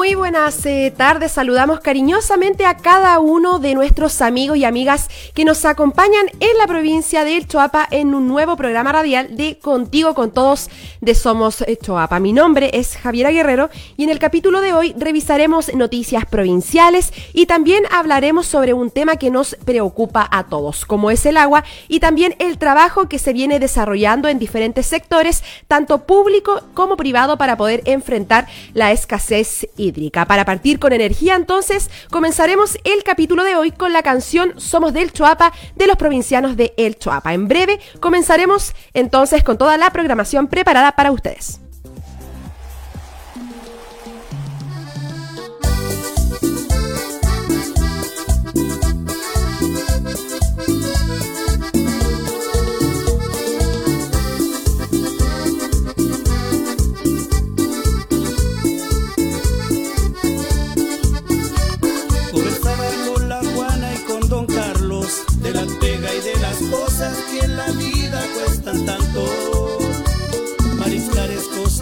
Muy buenas eh, tardes, saludamos cariñosamente a cada uno de nuestros amigos y amigas que nos acompañan en la provincia de Choapa en un nuevo programa radial de Contigo con Todos de Somos Choapa. Mi nombre es Javiera Guerrero y en el capítulo de hoy revisaremos noticias provinciales y también hablaremos sobre un tema que nos preocupa a todos, como es el agua y también el trabajo que se viene desarrollando en diferentes sectores, tanto público como privado, para poder enfrentar la escasez hídrica. Para partir con energía, entonces, comenzaremos el capítulo de hoy con la canción Somos del Choapa de los provincianos de El Choapa. En breve comenzaremos entonces con toda la programación preparada para ustedes.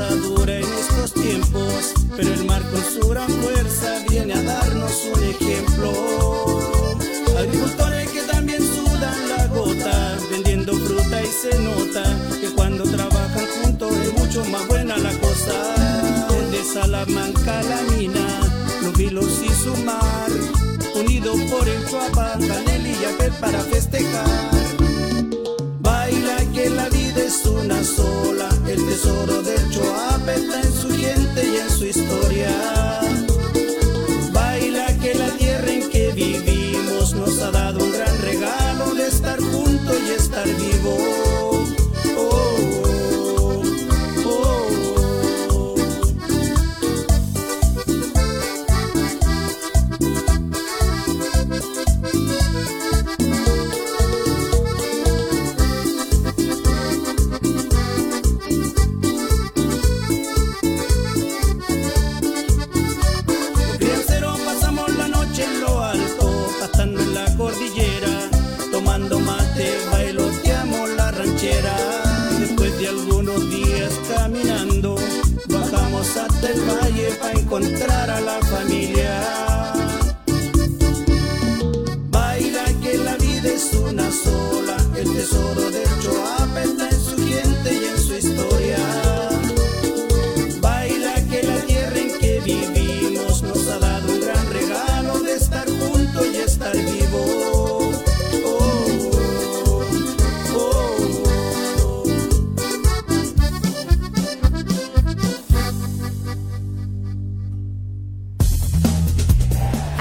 Dura en estos tiempos, pero el mar con su gran fuerza viene a darnos un ejemplo. Agricultores que también sudan la gota, vendiendo fruta y se nota que cuando trabajan juntos es mucho más buena la cosa. Desde Salamanca la mina, los vilos y su mar, unidos por el Chuapa, Canel y para festejar una sola. El tesoro del Choapa está en su gente y en su historia.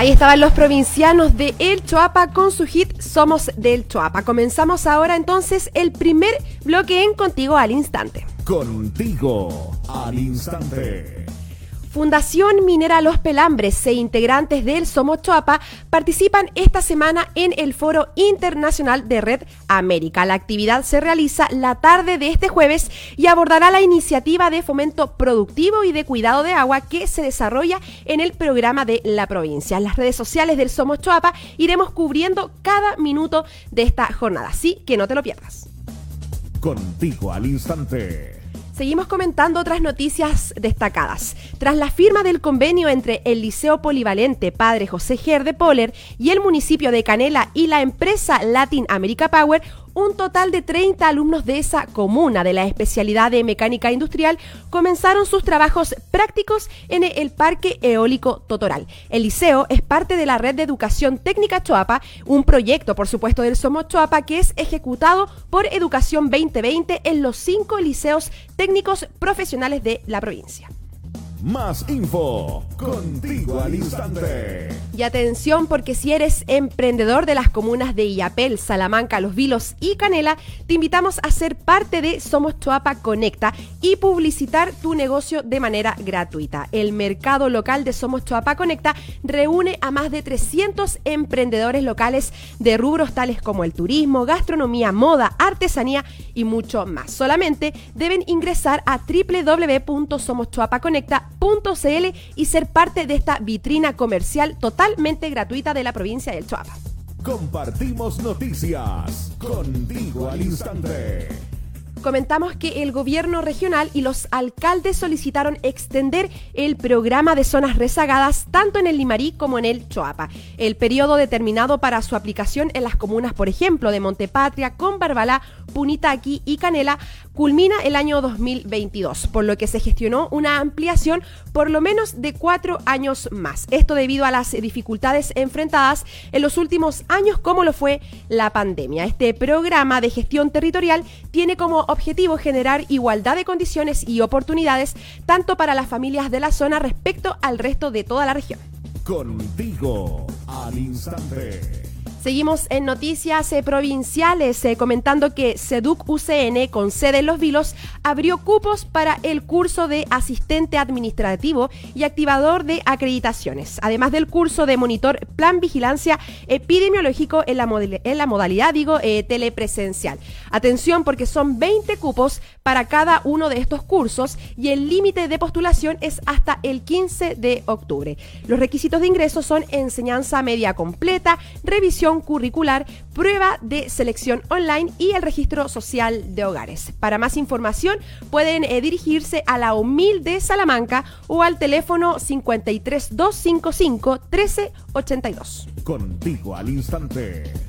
Estaban los provincianos de El Choapa con su hit Somos del Choapa. Comenzamos ahora entonces el primer bloque en Contigo al Instante. Contigo al Instante. Fundación Minera Los Pelambres e integrantes del Somochoapa participan esta semana en el Foro Internacional de Red América. La actividad se realiza la tarde de este jueves y abordará la iniciativa de fomento productivo y de cuidado de agua que se desarrolla en el programa de la provincia. En las redes sociales del Somochoapa iremos cubriendo cada minuto de esta jornada, así que no te lo pierdas. Contigo al instante. Seguimos comentando otras noticias destacadas. Tras la firma del convenio entre el Liceo Polivalente Padre José Gerde Poller y el municipio de Canela y la empresa Latin America Power, un total de 30 alumnos de esa comuna de la especialidad de mecánica industrial comenzaron sus trabajos prácticos en el Parque Eólico Totoral. El liceo es parte de la red de educación técnica Choapa, un proyecto, por supuesto, del Somos Choapa que es ejecutado por Educación 2020 en los cinco liceos técnicos profesionales de la provincia. Más info. Contigo al instante. Y atención porque si eres emprendedor de las comunas de Illapel, Salamanca, Los Vilos y Canela, te invitamos a ser parte de Somos Choapa Conecta y publicitar tu negocio de manera gratuita. El mercado local de Somos Choapa Conecta reúne a más de 300 emprendedores locales de rubros tales como el turismo, gastronomía, moda, artesanía y mucho más. Solamente deben ingresar a www.somoschoapaconecta.cl y ser parte de esta vitrina comercial totalmente gratuita de la provincia del Choapa. Compartimos noticias contigo al instante comentamos que el gobierno regional y los alcaldes solicitaron extender el programa de zonas rezagadas tanto en el Limarí como en el Choapa. El periodo determinado para su aplicación en las comunas, por ejemplo, de Montepatria, Conbarbalá, Punitaqui y Canela, culmina el año 2022, por lo que se gestionó una ampliación por lo menos de cuatro años más. Esto debido a las dificultades enfrentadas en los últimos años, como lo fue la pandemia. Este programa de gestión territorial tiene como objetivo generar igualdad de condiciones y oportunidades tanto para las familias de la zona respecto al resto de toda la región. Contigo al instante. Seguimos en noticias eh, provinciales eh, comentando que SEDUC UCN con sede en Los Vilos abrió cupos para el curso de asistente administrativo y activador de acreditaciones, además del curso de monitor plan vigilancia epidemiológico en la, en la modalidad digo eh, telepresencial. Atención porque son 20 cupos para cada uno de estos cursos y el límite de postulación es hasta el 15 de octubre. Los requisitos de ingreso son enseñanza media completa, revisión curricular, prueba de selección online y el registro social de hogares. Para más información pueden eh, dirigirse a la UMIL de Salamanca o al teléfono 53255 1382. Contigo al instante.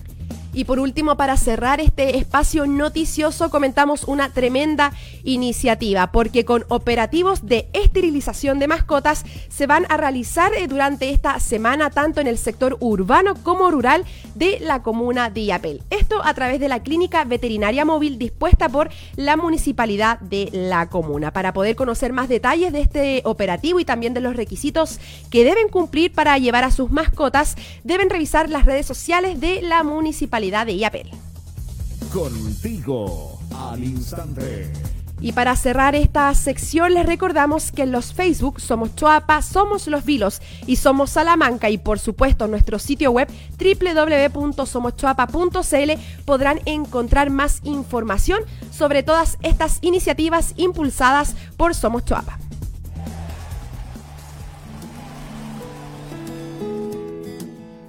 Y por último, para cerrar este espacio noticioso, comentamos una tremenda iniciativa, porque con operativos de esterilización de mascotas se van a realizar eh, durante esta semana tanto en el sector urbano como rural de la comuna de Iapel. Esto a través de la clínica veterinaria móvil dispuesta por la municipalidad de la comuna. Para poder conocer más detalles de este operativo y también de los requisitos que deben cumplir para llevar a sus mascotas, deben revisar las redes sociales de la municipalidad de. Contigo al instante. Y para cerrar esta sección les recordamos que en los Facebook somos Choapa, somos Los Vilos y somos Salamanca y por supuesto en nuestro sitio web www.somoschoapa.cl podrán encontrar más información sobre todas estas iniciativas impulsadas por Somos Choapa.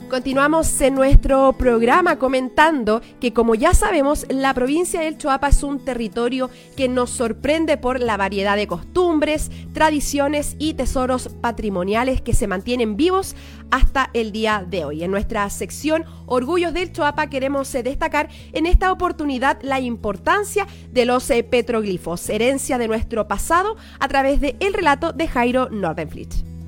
Continuamos en nuestro programa comentando que como ya sabemos, la provincia del Choapa es un territorio que nos sorprende por la variedad de costumbres, tradiciones y tesoros patrimoniales que se mantienen vivos hasta el día de hoy. En nuestra sección Orgullos del Choapa queremos eh, destacar en esta oportunidad la importancia de los eh, petroglifos, herencia de nuestro pasado a través del el relato de Jairo Nordenflit.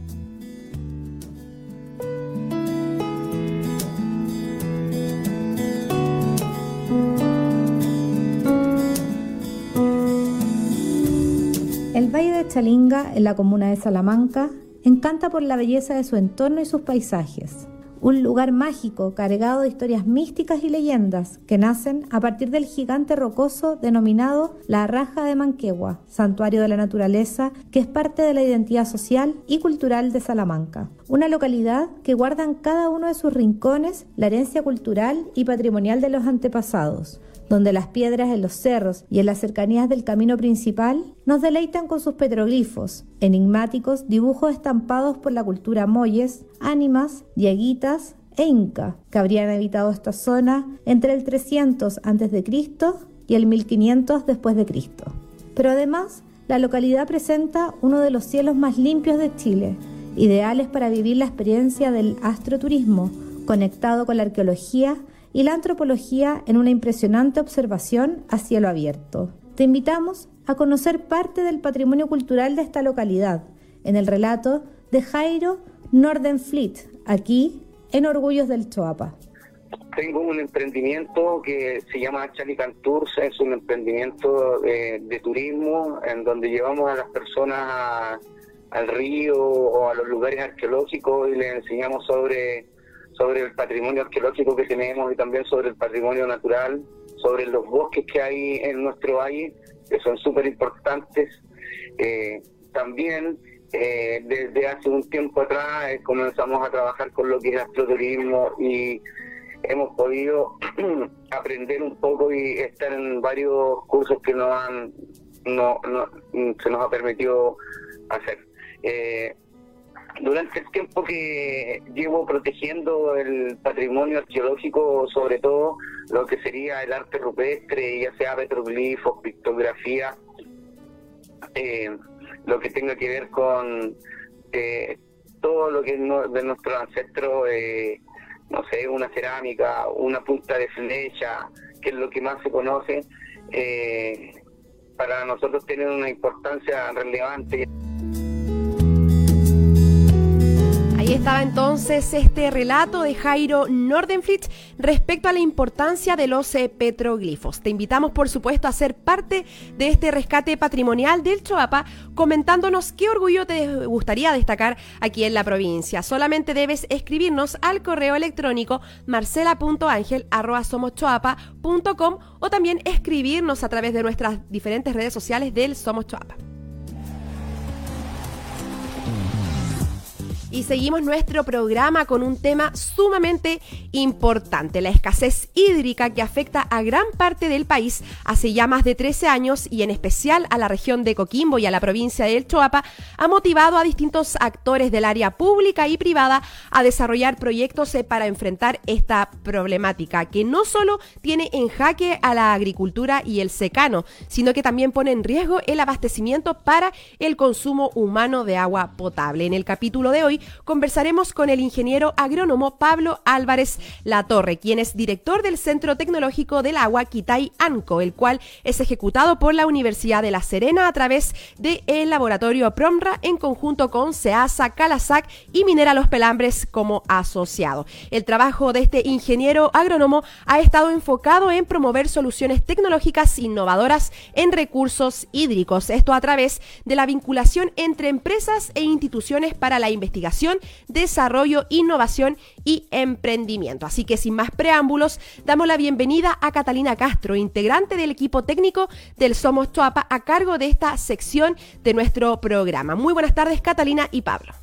El Valle de Chalinga, en la comuna de Salamanca, encanta por la belleza de su entorno y sus paisajes. Un lugar mágico cargado de historias místicas y leyendas que nacen a partir del gigante rocoso denominado la Raja de Manquegua, santuario de la naturaleza que es parte de la identidad social y cultural de Salamanca. Una localidad que guarda en cada uno de sus rincones la herencia cultural y patrimonial de los antepasados donde las piedras en los cerros y en las cercanías del camino principal nos deleitan con sus petroglifos, enigmáticos dibujos estampados por la cultura moyes, ánimas, dieguitas e inca, que habrían habitado esta zona entre el 300 a.C. y el 1500 después de Cristo. Pero además, la localidad presenta uno de los cielos más limpios de Chile, ideales para vivir la experiencia del astroturismo, conectado con la arqueología y la antropología en una impresionante observación a cielo abierto. Te invitamos a conocer parte del patrimonio cultural de esta localidad en el relato de Jairo Nordenfleet, aquí en Orgullos del Choapa. Tengo un emprendimiento que se llama Chalican Tours, es un emprendimiento de, turismo en donde llevamos a las personas al río o a los lugares arqueológicos y les enseñamos sobre, sobre el patrimonio arqueológico que tenemos y también sobre el patrimonio natural, sobre los bosques que hay en nuestro valle, que son súper importantes. Eh, también eh, desde hace un tiempo atrás eh, comenzamos a trabajar con lo que es astroturismo y hemos podido aprender un poco y estar en varios cursos que nos han no, no se nos ha permitido hacer. Eh, durante el tiempo que llevo protegiendo el patrimonio arqueológico, sobre todo lo que sería el arte rupestre, ya sea petroglifos, pictografía, eh, lo que tenga que ver con eh, todo lo que es de nuestro ancestro, no sé, una cerámica, una punta de flecha, que es lo que más se conoce, para nosotros tiene una importancia relevante. Estaba entonces este relato de Jairo Nordenfritz respecto a la importancia de los eh, petroglifos. Te invitamos, por supuesto, a ser parte de este rescate patrimonial del Choapa, comentándonos qué orgullo te gustaría destacar aquí en la provincia. Solamente debes escribirnos al correo electrónico marcela.angel.com o también escribirnos a través de nuestras diferentes redes sociales del Somos Choapa. Y seguimos nuestro programa con un tema sumamente importante, la escasez hídrica que afecta a gran parte del país hace ya más de 13 años y en especial a la región de Coquimbo y a la provincia de El Choapa, ha motivado a distintos actores del área pública y privada a desarrollar proyectos eh, para enfrentar esta problemática que no solo tiene en jaque a la agricultura y el secano, sino que también pone en riesgo el abastecimiento para el consumo humano de agua potable. En el capítulo de hoy conversaremos con el ingeniero agrónomo Pablo Álvarez Latorre, quien es director del Centro Tecnológico del Agua Quitay ANCO, el cual es ejecutado por la Universidad de La Serena a través del laboratorio PROMRA en conjunto con SEASA, Calasac y Minera Los Pelambres como asociado. El trabajo de este ingeniero agrónomo ha estado enfocado en promover soluciones tecnológicas innovadoras en recursos hídricos, esto a través de la vinculación entre empresas e instituciones para la investigación desarrollo, innovación y emprendimiento. Así que sin más preámbulos, damos la bienvenida a Catalina Castro, integrante del equipo técnico del Somos Choapa, a cargo de esta sección de nuestro programa. Muy buenas tardes, Catalina y Pablo.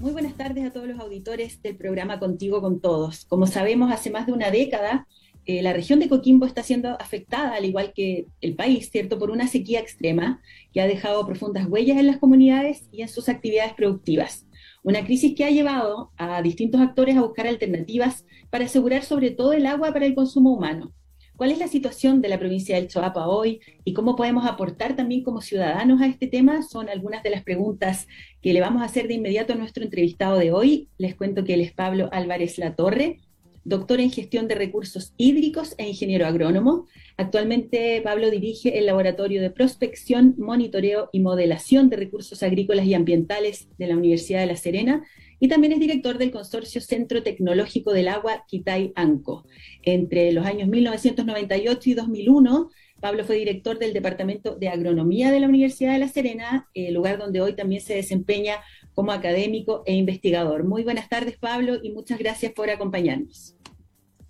Muy buenas tardes a todos los auditores del programa Contigo con Todos. Como sabemos, hace más de una década eh, la región de Coquimbo está siendo afectada, al igual que el país, ¿cierto?, por una sequía extrema que ha dejado profundas huellas en las comunidades y en sus actividades productivas. Una crisis que ha llevado a distintos actores a buscar alternativas para asegurar sobre todo el agua para el consumo humano. ¿Cuál es la situación de la provincia del Choapa hoy y cómo podemos aportar también como ciudadanos a este tema? Son algunas de las preguntas que le vamos a hacer de inmediato a nuestro entrevistado de hoy. Les cuento que él es Pablo Álvarez Latorre, doctor en gestión de recursos hídricos e ingeniero agrónomo. Actualmente Pablo dirige el Laboratorio de Prospección, Monitoreo y Modelación de Recursos Agrícolas y Ambientales de la Universidad de La Serena y también es director del Consorcio Centro Tecnológico del Agua Quitay ANCO. Entre los años 1998 y 2001, Pablo fue director del Departamento de Agronomía de la Universidad de La Serena, el lugar donde hoy también se desempeña como académico e investigador. Muy buenas tardes, Pablo, y muchas gracias por acompañarnos.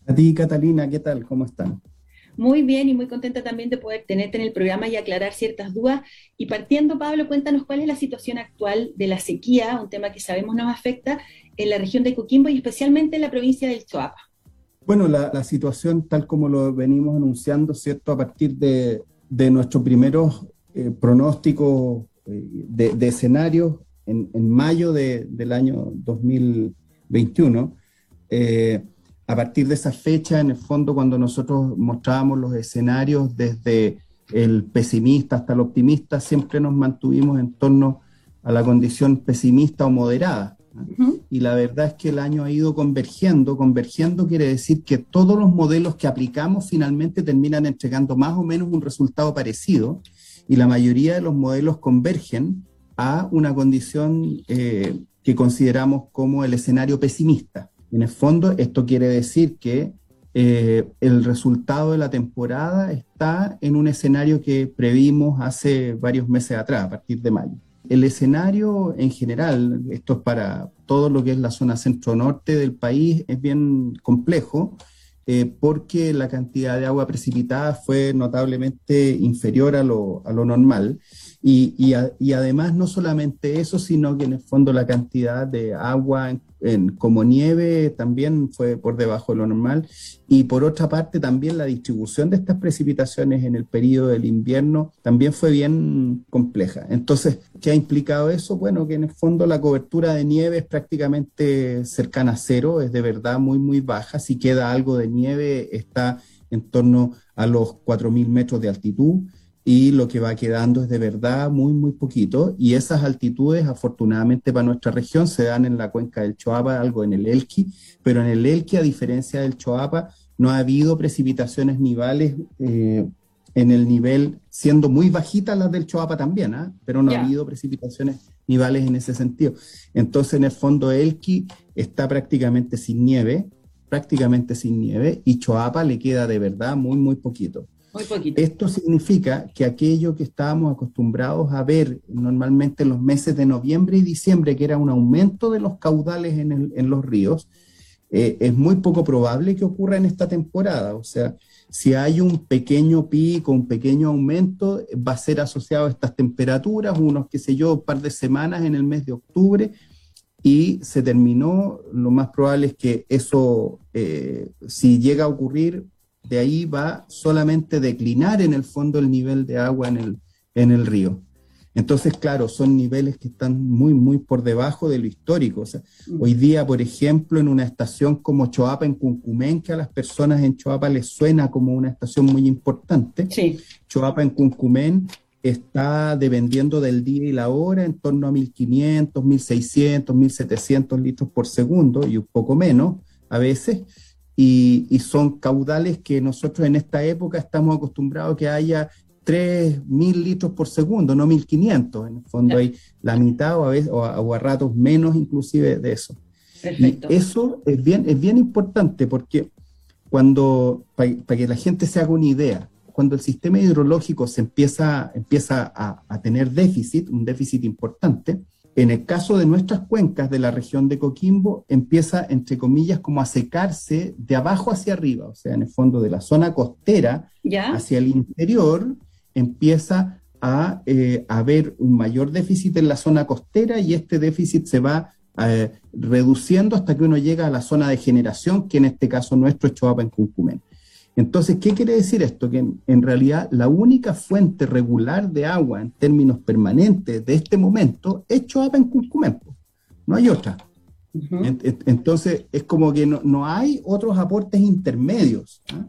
A ti, Catalina, ¿qué tal? ¿Cómo están? Muy bien y muy contenta también de poder tenerte en el programa y aclarar ciertas dudas. Y partiendo, Pablo, cuéntanos cuál es la situación actual de la sequía, un tema que sabemos nos afecta en la región de Coquimbo y especialmente en la provincia del Choapa. Bueno, la, situación tal como lo venimos anunciando, ¿cierto? A partir de, de nuestros primeros eh, pronósticos eh, de, escenarios en, mayo del año 2021. Eh, a partir de esa fecha, en el fondo, cuando nosotros mostrábamos los escenarios desde el pesimista hasta el optimista, siempre nos mantuvimos en torno a la condición pesimista o moderada. Y la verdad es que el año ha ido convergiendo. Convergiendo quiere decir que todos los modelos que aplicamos finalmente terminan entregando más o menos un resultado parecido y la mayoría de los modelos convergen a una condición eh, que consideramos como el escenario pesimista. En el fondo, esto quiere decir que eh, el resultado de la temporada está en un escenario que previmos hace varios meses atrás, a partir de mayo. El escenario en general, esto es para todo lo que es la zona centro-norte del país, es bien complejo. Eh, porque la cantidad de agua precipitada fue notablemente inferior a lo, a lo normal. Y, y, además no solamente eso, sino que en el fondo la cantidad de agua en como nieve también fue por debajo de lo normal. Y por otra parte, también la distribución de estas precipitaciones en el periodo del invierno también fue bien compleja. Entonces, ¿qué ha implicado eso? Bueno, que en el fondo la cobertura de nieve es prácticamente cercana a cero, es de verdad muy, muy baja. Si queda algo de nieve, está en torno a los 4.000 metros de altitud y lo que va quedando es de verdad muy, muy poquito. Y esas altitudes, afortunadamente para nuestra región, se dan en la cuenca del Choapa, algo en el Elqui, pero en el Elqui, a diferencia del Choapa, no ha habido precipitaciones nivales eh, en el nivel, siendo muy bajitas las del Choapa también, ¿ah? pero no ha habido precipitaciones nivales en ese sentido. Entonces, en el fondo, Elqui está prácticamente sin nieve, prácticamente sin nieve, y Choapa le queda de verdad muy, muy poquito. Esto significa que aquello que estábamos acostumbrados a ver normalmente en los meses de noviembre y diciembre, que era un aumento de los caudales en, los ríos, eh, es muy poco probable que ocurra en esta temporada. O sea, si hay un pequeño pico, un pequeño aumento, va a ser asociado a estas temperaturas, unos, qué sé yo, un par de semanas en el mes de octubre, y se terminó. Lo más probable es que eso, eh, si llega a ocurrir, de ahí va solamente declinar en el fondo el nivel de agua en el, en el río. Entonces, claro, son niveles que están muy, muy por debajo de lo histórico. Mm. hoy día, por ejemplo, en una estación como Choapa, en Cuncumén, que a las personas en Choapa les suena como una estación muy importante, sí. Choapa en Cuncumén está dependiendo del día y la hora en torno a 1.500, 1.600, 1.700 litros por segundo y un poco menos a veces y, son caudales que nosotros en esta época estamos acostumbrados a que haya 3.000 litros por segundo, no 1.500. En el fondo hay la mitad o a, veces, o a, ratos menos inclusive de eso. Perfecto. Y eso es bien, es bien importante porque cuando, para que la gente se haga una idea, cuando el sistema hidrológico se empieza, empieza a, a tener déficit, un déficit importante, en el caso de nuestras cuencas de la región de Coquimbo, empieza, entre comillas, como a secarse de abajo hacia arriba, o sea, en el fondo de la zona costera hacia el interior, empieza a eh, haber un mayor déficit en la zona costera y este déficit se va eh, reduciendo hasta que uno llega a la zona de generación, que en este caso nuestro es Choapa en Cuncumén. Entonces, ¿qué quiere decir esto? Que en, realidad la única fuente regular de agua en términos permanentes de este momento es Choapa en Curcumempo. No hay otra. entonces, es como que no, hay otros aportes intermedios, ¿ah?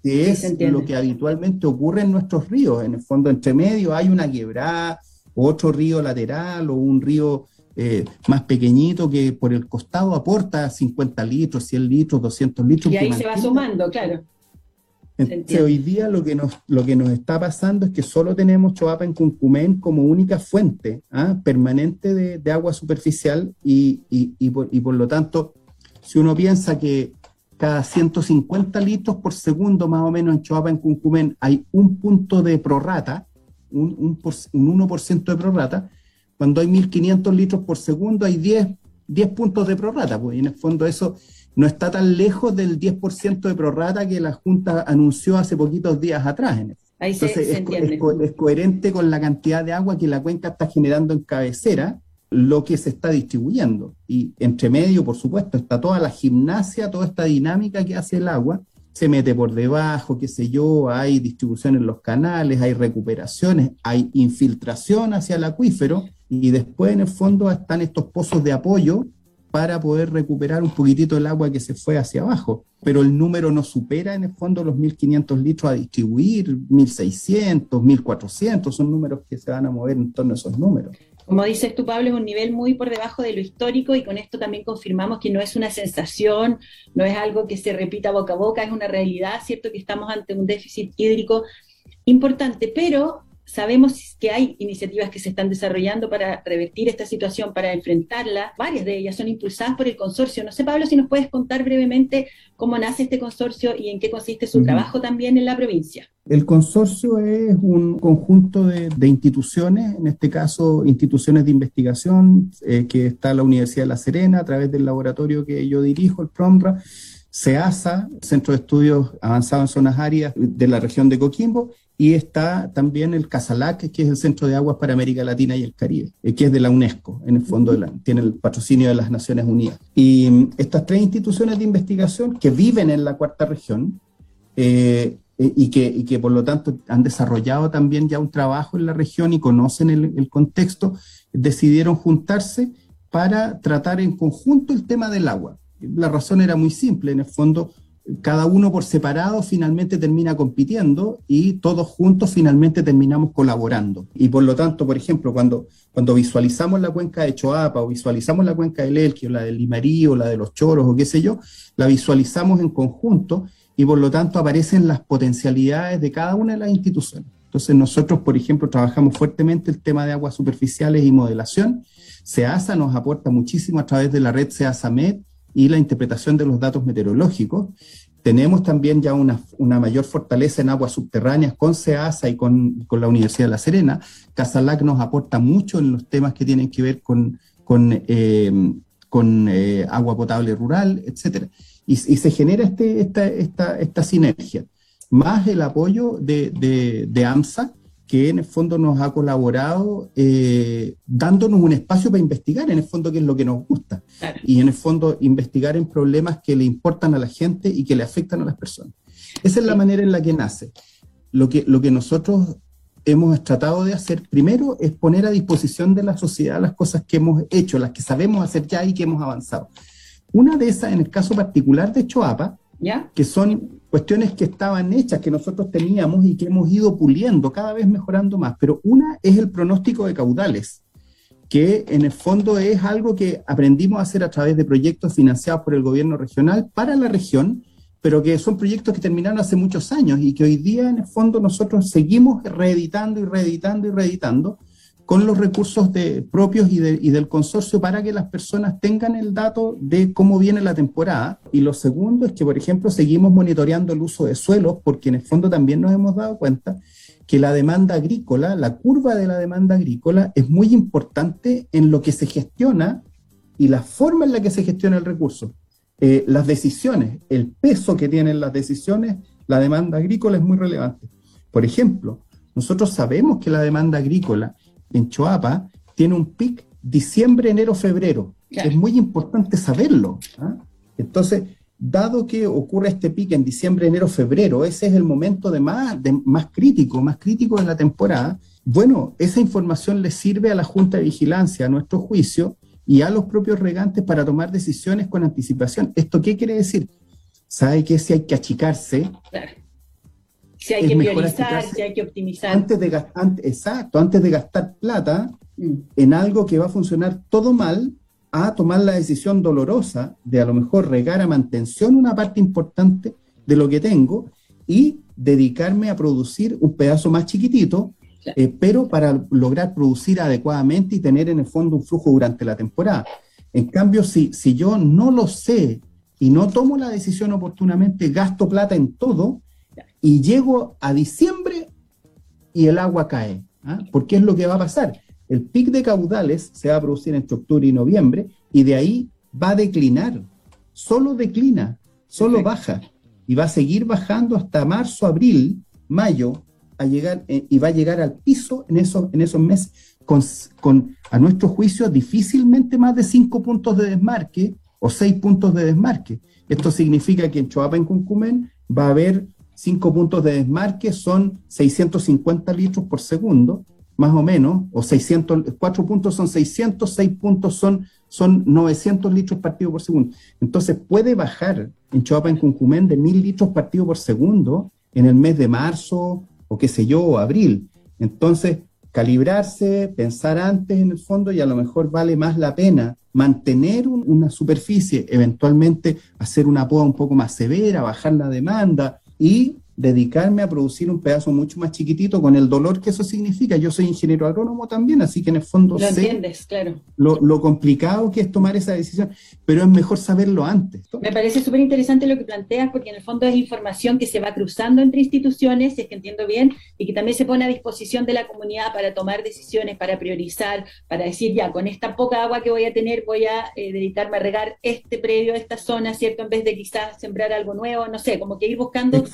que es lo que habitualmente ocurre en nuestros ríos. En el fondo, entre medio hay una quebrada, otro río lateral o un río eh, más pequeñito que por el costado aporta 50 litros, 100 litros, 200 litros. Y ahí se va sumando, claro. Entonces, hoy día lo que, nos, lo que nos está pasando es que solo tenemos Choapa en Cuncumén como única fuente ¿ah? permanente de, agua superficial y, y, por, y, por, lo tanto, si uno piensa que cada 150 litros por segundo más o menos en Choapa en Cuncumén hay un punto de prorata, un, un, un 1% de prorata, cuando hay 1.500 litros por segundo hay 10, 10 puntos de prorata, pues y en el fondo eso no está tan lejos del 10% de prorrata que la Junta anunció hace poquitos días atrás. Ahí Entonces, se, es, es, coherente con la cantidad de agua que la cuenca está generando en cabecera, lo que se está distribuyendo. Y entre medio, por supuesto, está toda la gimnasia, toda esta dinámica que hace el agua. Se mete por debajo, qué sé yo, hay distribución en los canales, hay recuperaciones, hay infiltración hacia el acuífero y después en el fondo están estos pozos de apoyo para poder recuperar un poquitito el agua que se fue hacia abajo. Pero el número no supera en el fondo los 1.500 litros a distribuir, 1.600, 1.400, son números que se van a mover en torno a esos números. Como dices tú, Pablo, es un nivel muy por debajo de lo histórico y con esto también confirmamos que no es una sensación, no es algo que se repita boca a boca, es una realidad, ¿cierto? Que estamos ante un déficit hídrico importante, pero Sabemos que hay iniciativas que se están desarrollando para revertir esta situación, para enfrentarla. Varias de ellas son impulsadas por el consorcio. No sé, Pablo, si nos puedes contar brevemente cómo nace este consorcio y en qué consiste su trabajo también en la provincia. El consorcio es un conjunto de, instituciones, en este caso instituciones de investigación, eh, que está la Universidad de La Serena a través del laboratorio que yo dirijo, el PROMRA, CEASA, Centro de Estudios Avanzados en Zonas Áridas de la región de Coquimbo, y está también el CASALAC, que es el Centro de Aguas para América Latina y el Caribe, eh, que es de la UNESCO, en el fondo tiene el patrocinio de las Naciones Unidas. Y mm, estas tres instituciones de investigación que viven en la cuarta región eh, eh, y, que, que por lo tanto han desarrollado también ya un trabajo en la región y conocen el, el contexto, decidieron juntarse para tratar en conjunto el tema del agua. La razón era muy simple, en el fondo cada uno por separado finalmente termina compitiendo y todos juntos finalmente terminamos colaborando. Y por lo tanto, por ejemplo, cuando, cuando visualizamos la cuenca de Choapa o visualizamos la cuenca del Elqui o la del Limarí o la de los Choros o qué sé yo, la visualizamos en conjunto y por lo tanto aparecen las potencialidades de cada una de las instituciones. Entonces nosotros, por ejemplo, trabajamos fuertemente el tema de aguas superficiales y modelación. SEASA nos aporta muchísimo a través de la red SEASA-MED y la interpretación de los datos meteorológicos. Tenemos también ya una, mayor fortaleza en aguas subterráneas con SEASA y con, la Universidad de La Serena. Casalac nos aporta mucho en los temas que tienen que ver con, con, eh, con eh, agua potable rural, etc. Y, se genera este, esta, esta, esta sinergia, más el apoyo de, de, de AMSA, que en el fondo nos ha colaborado eh, dándonos un espacio para investigar, en el fondo, qué es lo que nos gusta. Y en el fondo, investigar en problemas que le importan a la gente y que le afectan a las personas. Esa es la manera en la que nace. Lo que, lo que nosotros hemos tratado de hacer primero es poner a disposición de la sociedad las cosas que hemos hecho, las que sabemos hacer ya y que hemos avanzado. Una de esas, en el caso particular de Choapa, que son cuestiones que estaban hechas, que nosotros teníamos y que hemos ido puliendo, cada vez mejorando más. Pero una es el pronóstico de caudales, que en el fondo es algo que aprendimos a hacer a través de proyectos financiados por el gobierno regional para la región, pero que son proyectos que terminaron hace muchos años y que hoy día en el fondo nosotros seguimos reeditando y reeditando y reeditando con los recursos de, propios y, del consorcio para que las personas tengan el dato de cómo viene la temporada. Y lo segundo es que, por ejemplo, seguimos monitoreando el uso de suelos, porque en el fondo también nos hemos dado cuenta que la demanda agrícola, la curva de la demanda agrícola es muy importante en lo que se gestiona y la forma en la que se gestiona el recurso. Eh, las decisiones, el peso que tienen las decisiones, la demanda agrícola es muy relevante. Por ejemplo, nosotros sabemos que la demanda agrícola en Choapa tiene un pic diciembre, enero, febrero. Es muy importante saberlo. ¿ah? Entonces, dado que ocurre este pic en diciembre, enero, febrero, ese es el momento de más, de más crítico, más crítico de la temporada. Bueno, esa información le sirve a la Junta de Vigilancia, a nuestro juicio, y a los propios regantes para tomar decisiones con anticipación. ¿Esto qué quiere decir? ¿Sabe que si hay que achicarse? Si hay que priorizar, si hay que optimizar. Antes de gastar, exacto, antes de gastar plata mm. en algo que va a funcionar todo mal, a tomar la decisión dolorosa de a lo mejor regar a mantención una parte importante de lo que tengo y dedicarme a producir un pedazo más chiquitito, eh, pero para lograr producir adecuadamente y tener en el fondo un flujo durante la temporada. En cambio, si, si yo no lo sé y no tomo la decisión oportunamente, gasto plata en todo, y llego a diciembre y el agua cae. ¿ah? Porque es lo que va a pasar. El pic de caudales se va a producir entre octubre y noviembre y de ahí va a declinar. Solo declina, solo baja y va a seguir bajando hasta marzo, abril, mayo a llegar, eh, y va a llegar al piso en esos, en esos meses con, con, a nuestro juicio, difícilmente más de cinco puntos de desmarque o seis puntos de desmarque. Esto significa que en Choapa, en Cuncumén, va a haber 5 puntos de desmarque son 650 litros por segundo, más o menos, o 600, 4 puntos son 600, 6 puntos son, son 900 litros partido por segundo. Entonces puede bajar en Choapa, en Cuncumén, de 1000 litros partido por segundo en el mes de marzo, o qué sé yo, o abril. Entonces, calibrarse, pensar antes en el fondo y a lo mejor vale más la pena mantener una superficie, eventualmente hacer una poda un poco más severa, bajar la demanda, y dedicarme a producir un pedazo mucho más chiquitito con el dolor que eso significa. Yo soy ingeniero agrónomo también, así que en el fondo lo entiendes, claro. Lo, complicado que es tomar esa decisión, pero es mejor saberlo antes. Me parece súper interesante lo que planteas, porque en el fondo es información que se va cruzando entre instituciones, si es que entiendo bien, y que también se pone a disposición de la comunidad para tomar decisiones, para priorizar, para decir, ya, con esta poca agua que voy a tener, voy a eh, dedicarme a regar este predio, esta zona, ¿cierto? En vez de quizás sembrar algo nuevo, no sé, como que ir buscando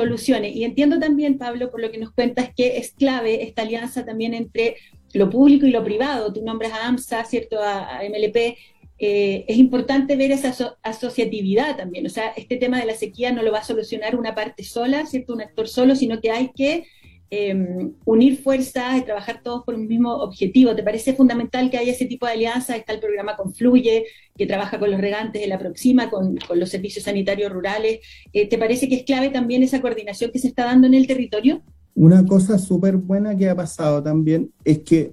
soluciones. Y entiendo también, Pablo, por lo que nos cuentas, que es clave esta alianza también entre lo público y lo privado. Tú nombras a AMSA, ¿cierto? A, MLP. Eh, es importante ver esa asociatividad también. O sea, este tema de la sequía no lo va a solucionar una parte sola, ¿cierto? Un actor solo, sino que hay que Em, unir fuerzas y trabajar todos por un mismo objetivo. ¿Te parece fundamental que haya ese tipo de alianzas? Está el programa Confluye, que trabaja con los regantes de la Proxima, con, los servicios sanitarios rurales. Eh, ¿Te parece que es clave también esa coordinación que se está dando en el territorio? Una cosa súper buena que ha pasado también es que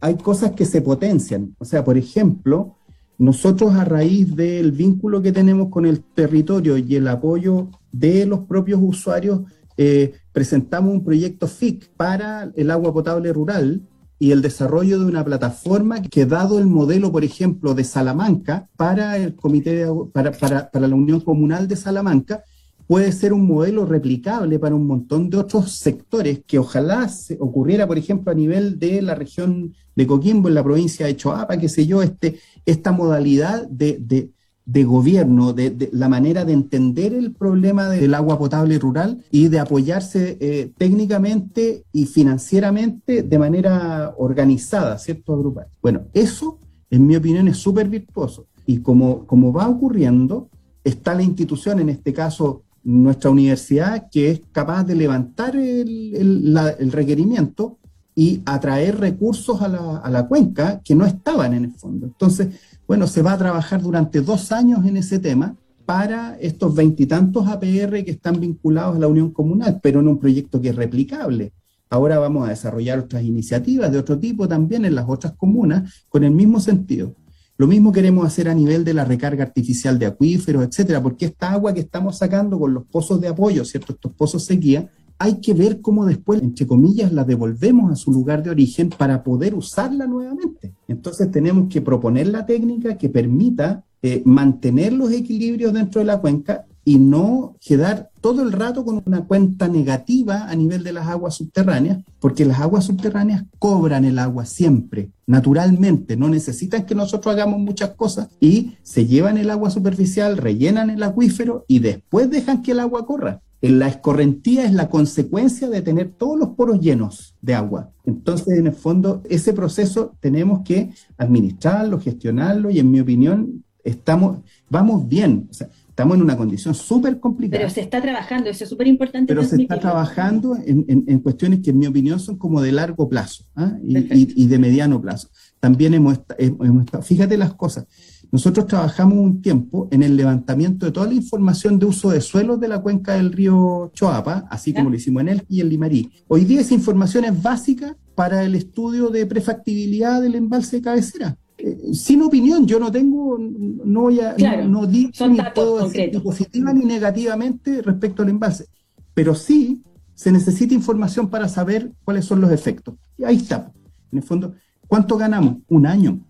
hay cosas que se potencian. O sea, por ejemplo, nosotros a raíz del vínculo que tenemos con el territorio y el apoyo de los propios usuarios, eh, presentamos un proyecto FIC para el agua potable rural y el desarrollo de una plataforma que, dado el modelo, por ejemplo, de Salamanca, para el Comité para, para, la Unión Comunal de Salamanca, puede ser un modelo replicable para un montón de otros sectores que ojalá se ocurriera, por ejemplo, a nivel de la región de Coquimbo, en la provincia de Choapa, qué sé yo, este, esta modalidad de, de gobierno, de, la manera de entender el problema del agua potable rural y de apoyarse eh, técnicamente y financieramente de manera organizada, ¿cierto? Agrupar. Bueno, eso, en mi opinión, es súper virtuoso. Y como, como va ocurriendo, está la institución, en este caso nuestra universidad, que es capaz de levantar el, el requerimiento y atraer recursos a la, a la, cuenca que no estaban en el fondo. Entonces, bueno, se va a trabajar durante dos años en ese tema para estos veintitantos APR que están vinculados a la Unión Comunal, pero en un proyecto que es replicable. Ahora vamos a desarrollar otras iniciativas de otro tipo también en las otras comunas con el mismo sentido. Lo mismo queremos hacer a nivel de la recarga artificial de acuíferos, etcétera, porque esta agua que estamos sacando con los pozos de apoyo, ¿cierto? Estos pozos sequía, hay que ver cómo después, entre comillas, la devolvemos a su lugar de origen para poder usarla nuevamente. Entonces tenemos que proponer la técnica que permita eh, mantener los equilibrios dentro de la cuenca y no quedar todo el rato con una cuenta negativa a nivel de las aguas subterráneas, porque las aguas subterráneas cobran el agua siempre, naturalmente, no necesitan que nosotros hagamos muchas cosas y se llevan el agua superficial, rellenan el acuífero y después dejan que el agua corra. La escorrentía es la consecuencia de tener todos los poros llenos de agua. Entonces, en el fondo, ese proceso tenemos que administrarlo, gestionarlo y en mi opinión, estamos, vamos bien. estamos en una condición súper complicada. Pero se está trabajando, eso es súper importante. Pero se está trabajando en, cuestiones que en mi opinión son como de largo plazo ¿ah? y, de mediano plazo. También hemos, hemos estado, fíjate las cosas, nosotros trabajamos un tiempo en el levantamiento de toda la información de uso de suelos de la cuenca del río Choapa, así como lo hicimos en El y en Limarí. Hoy día esa información es básica para el estudio de prefactibilidad del embalse de cabecera. Eh, sin opinión, yo no tengo, no voy a, no, ni puedo decir ni positiva ni negativamente respecto al embalse, pero sí se necesita información para saber cuáles son los efectos. Y ahí está. En el fondo, ¿cuánto ganamos? Un año.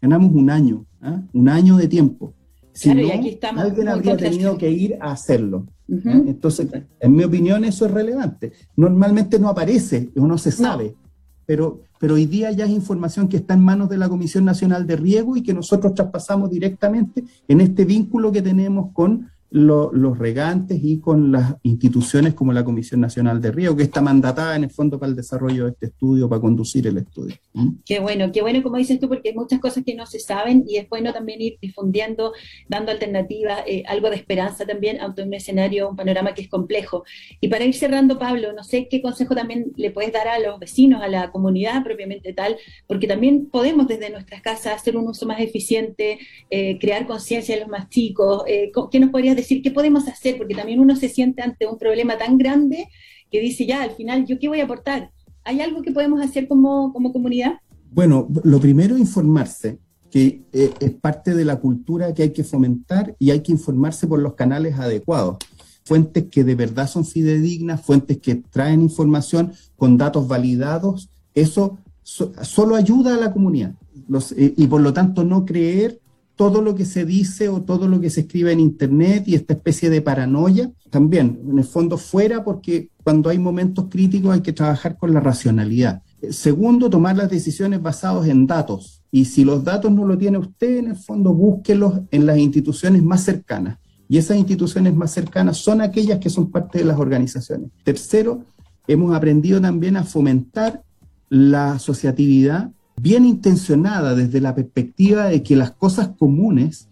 Ganamos un año ¿ah? un año de tiempo. Si no, alguien habría tenido que ir a hacerlo. ¿ah? Entonces, en mi opinión, eso es relevante. Normalmente no aparece o no se sabe, Pero, pero hoy día ya es información que está en manos de la Comisión Nacional de Riego y que nosotros traspasamos directamente en este vínculo que tenemos con los regantes y con las instituciones como la Comisión Nacional de Río, que está mandatada en el fondo para el desarrollo de este estudio, para conducir el estudio. ¿Mm? Qué bueno, qué bueno como dices tú, porque hay muchas cosas que no se saben y es bueno también ir difundiendo, dando alternativas, eh, algo de esperanza también ante un escenario, un panorama que es complejo. Y para ir cerrando, Pablo, no sé qué consejo también le puedes dar a los vecinos, a la comunidad propiamente tal, porque también podemos desde nuestras casas hacer un uso más eficiente, eh, crear conciencia en los más chicos. Eh, ¿Qué nos podrías decir? Decir, ¿qué podemos hacer? Porque también uno se siente ante un problema tan grande que dice, ya, al final, ¿yo qué voy a aportar? ¿Hay algo que podemos hacer como, como comunidad? Bueno, lo primero, informarse, que eh, es parte de la cultura que hay que fomentar y hay que informarse por los canales adecuados. fuentes que de verdad son fidedignas, fuentes que traen información con datos validados, eso solo ayuda a la comunidad. Eh, y por lo tanto no creer todo lo que se dice o todo lo que se escribe en Internet y esta especie de paranoia, también, en el fondo, fuera porque cuando hay momentos críticos hay que trabajar con la racionalidad. Segundo, tomar las decisiones basadas en datos. Y si los datos no lo tiene usted, en el fondo, búsquelos en las instituciones más cercanas. Y esas instituciones más cercanas son aquellas que son parte de las organizaciones. Tercero, hemos aprendido también a fomentar la asociatividad bien intencionada desde la perspectiva de que las cosas comunes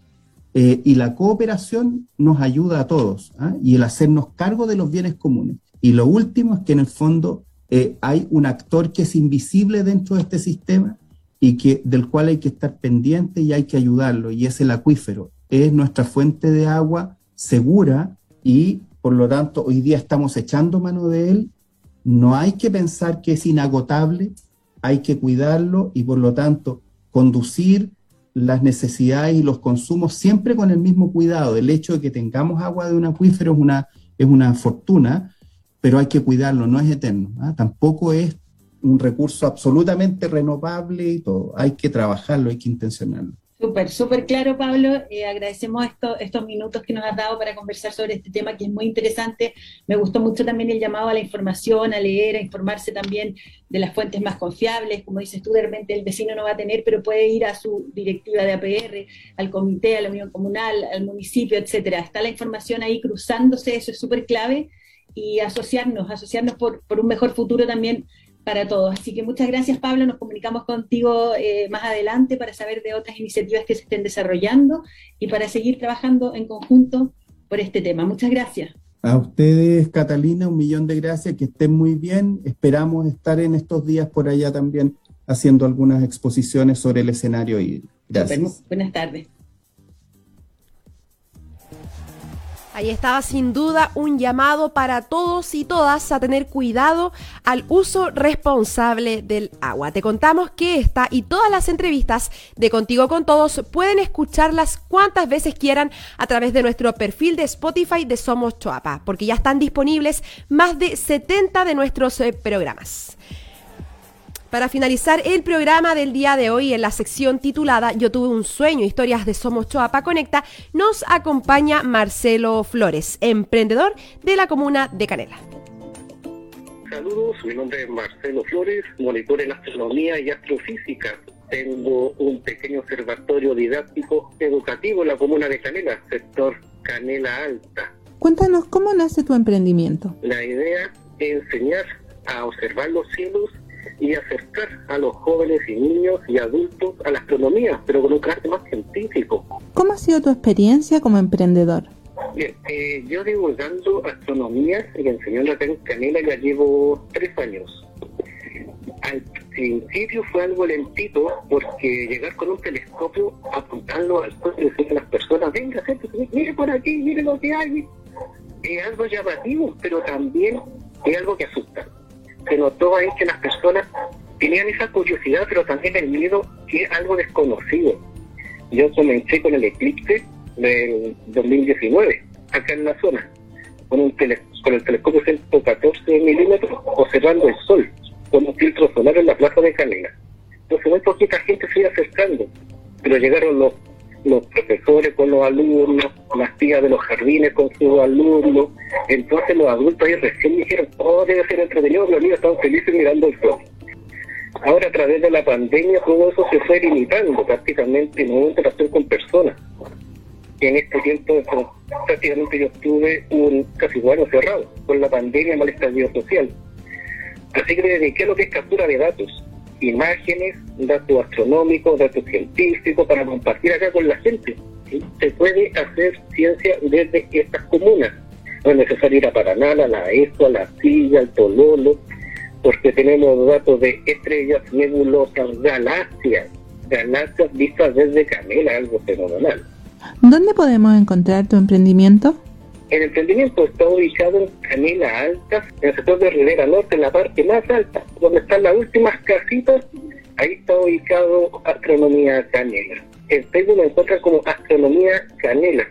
eh, y la cooperación nos ayuda a todos ¿ah? y el hacernos cargo de los bienes comunes. Y lo último es que en el fondo eh, hay un actor que es invisible dentro de este sistema y que, del cual hay que estar pendiente y hay que ayudarlo, y es el acuífero. Es nuestra fuente de agua segura y por lo tanto hoy día estamos echando mano de él. No hay que pensar que es inagotable, hay que cuidarlo y por lo tanto conducir las necesidades y los consumos siempre con el mismo cuidado. El hecho de que tengamos agua de un acuífero es una, es una fortuna, pero hay que cuidarlo, no es eterno. ¿ah? Tampoco es un recurso absolutamente renovable y todo. Hay que trabajarlo, hay que intencionarlo. Súper, súper claro, Pablo. Eh, agradecemos estos minutos que nos has dado para conversar sobre este tema que es muy interesante. Me gustó mucho también el llamado a la información, a leer, a informarse también de las fuentes más confiables. Como dices tú, de repente el vecino no va a tener, pero puede ir a su directiva de APR, al comité, a la unión comunal, al municipio, etcétera. Está la información ahí cruzándose, eso es súper clave. Y asociarnos, asociarnos por un mejor futuro también para todos. Así que muchas gracias, Pablo. Nos comunicamos contigo eh, más adelante para saber de otras iniciativas que se estén desarrollando y para seguir trabajando en conjunto por este tema. Muchas gracias. A ustedes, Catalina, un millón de gracias, que estén muy bien. Esperamos estar en estos días por allá también haciendo algunas exposiciones sobre el escenario y gracias. Buenas tardes. Ahí estaba sin duda un llamado para todos y todas a tener cuidado al uso responsable del agua. Te contamos que esta y todas las entrevistas de Contigo con Todos pueden escucharlas cuantas veces quieran a través de nuestro perfil de Spotify de Somos Choapa, porque ya están disponibles más de 70 de nuestros eh, programas. Para finalizar el programa del día de hoy en la sección titulada Yo tuve un sueño, historias de Somos Choapa Conecta, nos acompaña Marcelo Flores, emprendedor de la comuna de Canela. Saludos, mi nombre es Marcelo Flores, monitor en astronomía y astrofísica. Tengo un pequeño observatorio didáctico educativo en la comuna de Canela, sector Canela Alta. Cuéntanos cómo nace tu emprendimiento. La idea es enseñar a observar los cielos y acercar a los jóvenes y niños y adultos a la astronomía, pero con un carácter más científico. ¿Cómo ha sido tu experiencia como emprendedor? Bien, eh, yo divulgando astronomía y enseñando acá en Canela ya llevo tres años. Al principio fue algo lentito porque llegar con un telescopio, apuntarlo al suelo y decirle a las personas, venga, gente, mire por aquí, mire lo que hay. Es algo llamativo, pero también es algo que asusta se notó ahí que las personas tenían esa curiosidad, pero también el miedo que es algo desconocido. Yo comencé con el eclipse del 2019, acá en la zona, con, un con el telescopio 114 milímetros, observando el sol, con un filtro solar en la plaza de Canela. Entonces muy poquita gente se iba acercando, pero llegaron los los profesores con los alumnos, las tías de los jardines con sus alumnos. Entonces los adultos ahí recién dijeron, oh, debe ser entretenido, los niños están felices mirando el sol. Ahora a través de la pandemia todo eso se fue limitando prácticamente, no hubo interacción con personas. En este tiempo prácticamente yo estuve un casi un cerrado con la pandemia, mal estadio social. Así que me dediqué lo que es captura de datos imágenes, datos astronómicos, datos científicos para compartir acá con la gente. Se puede hacer ciencia desde estas comunas. No es necesario ir a Paraná, a la ESO, a la Silla, al Tololo, porque tenemos datos de estrellas, nebulosas, galaxias, galaxias vistas desde Canela, algo fenomenal. ¿Dónde podemos encontrar tu emprendimiento? El emprendimiento está ubicado en Canela Alta, en el sector de Rivera Norte, en la parte más alta, donde están las últimas casitas. Ahí está ubicado Astronomía Canela. El Facebook lo encuentra como Astronomía Canela.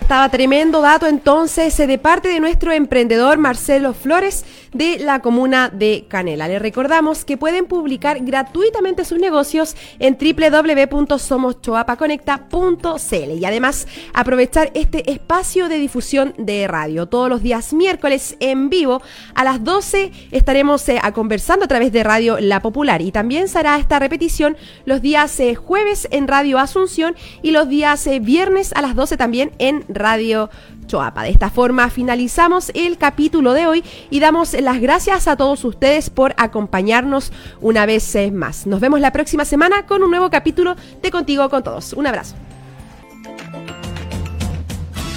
Estaba tremendo dato entonces eh, de parte de nuestro emprendedor Marcelo Flores de la comuna de Canela. Le recordamos que pueden publicar gratuitamente sus negocios en www.somoschoapaconecta.cl y además aprovechar este espacio de difusión de radio. Todos los días miércoles en vivo a las 12 estaremos eh, conversando a través de Radio La Popular y también será esta repetición los días eh, jueves en Radio Asunción y los días viernes a las 12 también Radio Choapa. De esta forma finalizamos el capítulo de hoy y damos las gracias a todos ustedes por acompañarnos una vez más. Nos vemos la próxima semana con un nuevo capítulo de Contigo con Todos. Un abrazo.